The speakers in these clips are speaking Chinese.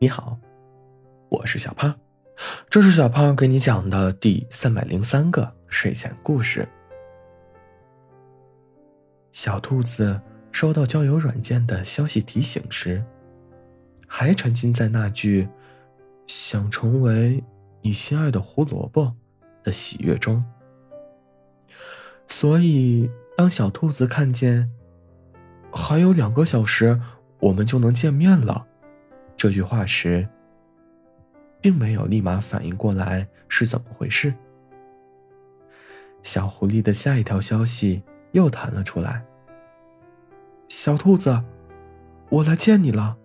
你好，我是小胖，这是小胖给你讲的第三百零三个睡前故事。小兔子收到交友软件的消息提醒时，还沉浸在那句“想成为你心爱的胡萝卜”的喜悦中，所以当小兔子看见还有两个小时我们就能见面了。这句话时，并没有立马反应过来是怎么回事。小狐狸的下一条消息又弹了出来：“小兔子，我来见你了。”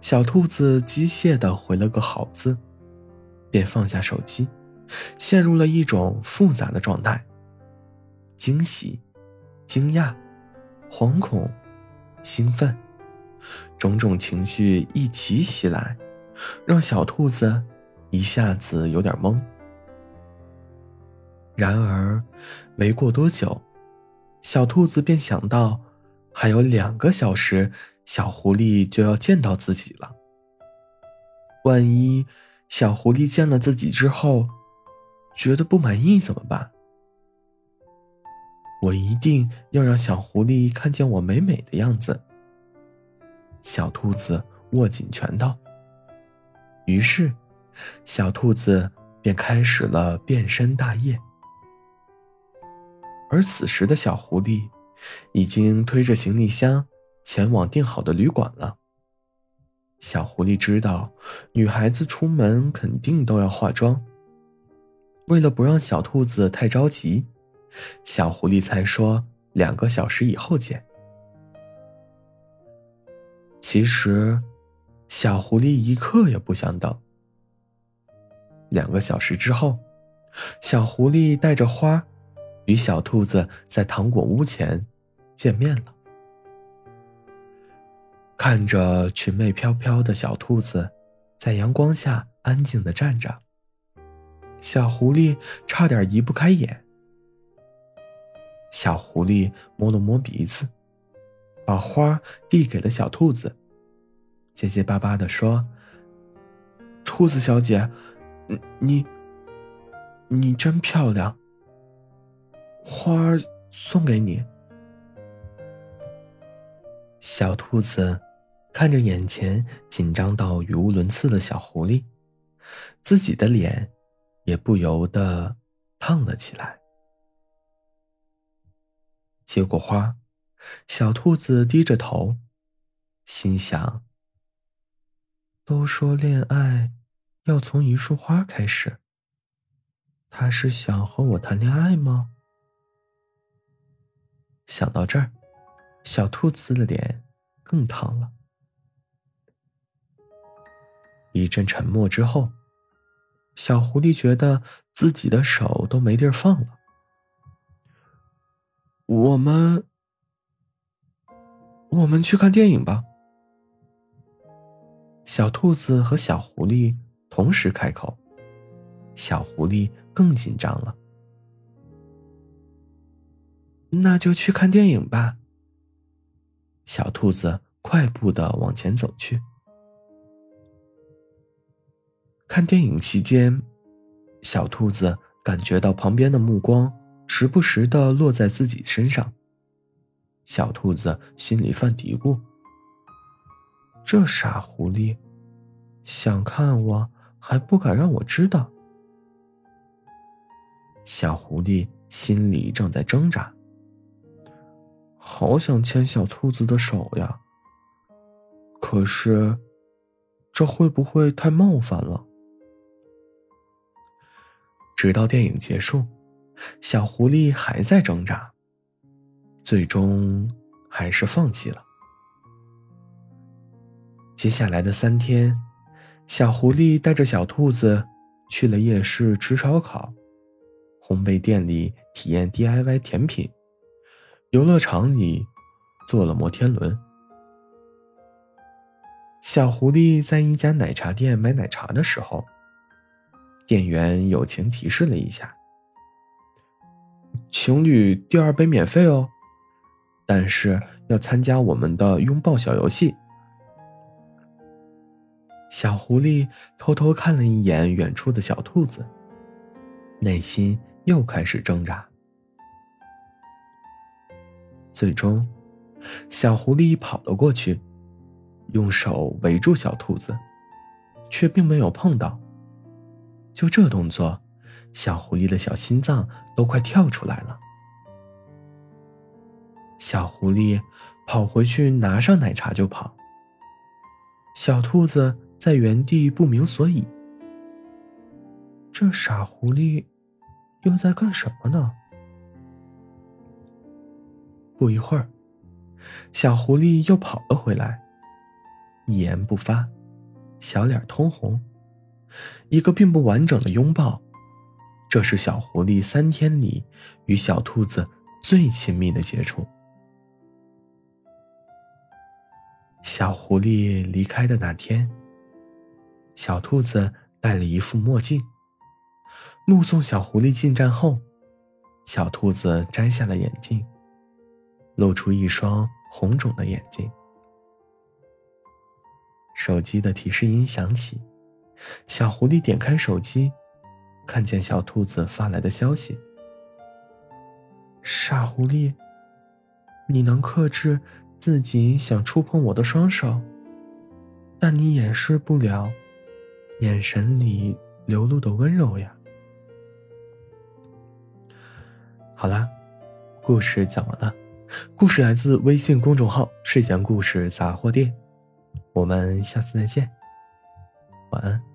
小兔子机械的回了个好字，便放下手机，陷入了一种复杂的状态：惊喜、惊讶、惶恐、兴奋。种种情绪一起袭来，让小兔子一下子有点懵。然而，没过多久，小兔子便想到，还有两个小时，小狐狸就要见到自己了。万一小狐狸见了自己之后，觉得不满意怎么办？我一定要让小狐狸看见我美美的样子。小兔子握紧拳头。于是，小兔子便开始了变身大业。而此时的小狐狸，已经推着行李箱前往订好的旅馆了。小狐狸知道，女孩子出门肯定都要化妆。为了不让小兔子太着急，小狐狸才说两个小时以后见。其实，小狐狸一刻也不想等。两个小时之后，小狐狸带着花，与小兔子在糖果屋前见面了。看着裙袂飘飘的小兔子，在阳光下安静的站着，小狐狸差点移不开眼。小狐狸摸了摸鼻子，把花递给了小兔子。结结巴巴的说：“兔子小姐，你，你真漂亮。花送给你。”小兔子看着眼前紧张到语无伦次的小狐狸，自己的脸也不由得烫了起来。接过花，小兔子低着头，心想。都说恋爱要从一束花开始。他是想和我谈恋爱吗？想到这儿，小兔子的脸更烫了。一阵沉默之后，小狐狸觉得自己的手都没地儿放了。我们，我们去看电影吧。小兔子和小狐狸同时开口，小狐狸更紧张了。那就去看电影吧。小兔子快步的往前走去。看电影期间，小兔子感觉到旁边的目光时不时的落在自己身上。小兔子心里犯嘀咕。这傻狐狸，想看我还不敢让我知道。小狐狸心里正在挣扎，好想牵小兔子的手呀。可是，这会不会太冒犯了？直到电影结束，小狐狸还在挣扎，最终还是放弃了。接下来的三天，小狐狸带着小兔子去了夜市吃烧烤，烘焙店里体验 DIY 甜品，游乐场里坐了摩天轮。小狐狸在一家奶茶店买奶茶的时候，店员友情提示了一下：“情侣第二杯免费哦，但是要参加我们的拥抱小游戏。”小狐狸偷偷看了一眼远处的小兔子，内心又开始挣扎。最终，小狐狸跑了过去，用手围住小兔子，却并没有碰到。就这动作，小狐狸的小心脏都快跳出来了。小狐狸跑回去拿上奶茶就跑。小兔子在原地不明所以。这傻狐狸又在干什么呢？不一会儿，小狐狸又跑了回来，一言不发，小脸通红，一个并不完整的拥抱。这是小狐狸三天里与小兔子最亲密的接触。小狐狸离开的那天，小兔子戴了一副墨镜。目送小狐狸进站后，小兔子摘下了眼镜。露出一双红肿的眼睛。手机的提示音响起，小狐狸点开手机，看见小兔子发来的消息：“傻狐狸，你能克制自己想触碰我的双手，但你掩饰不了眼神里流露的温柔呀。”好啦，故事讲完了。故事来自微信公众号“睡前故事杂货店”，我们下次再见，晚安。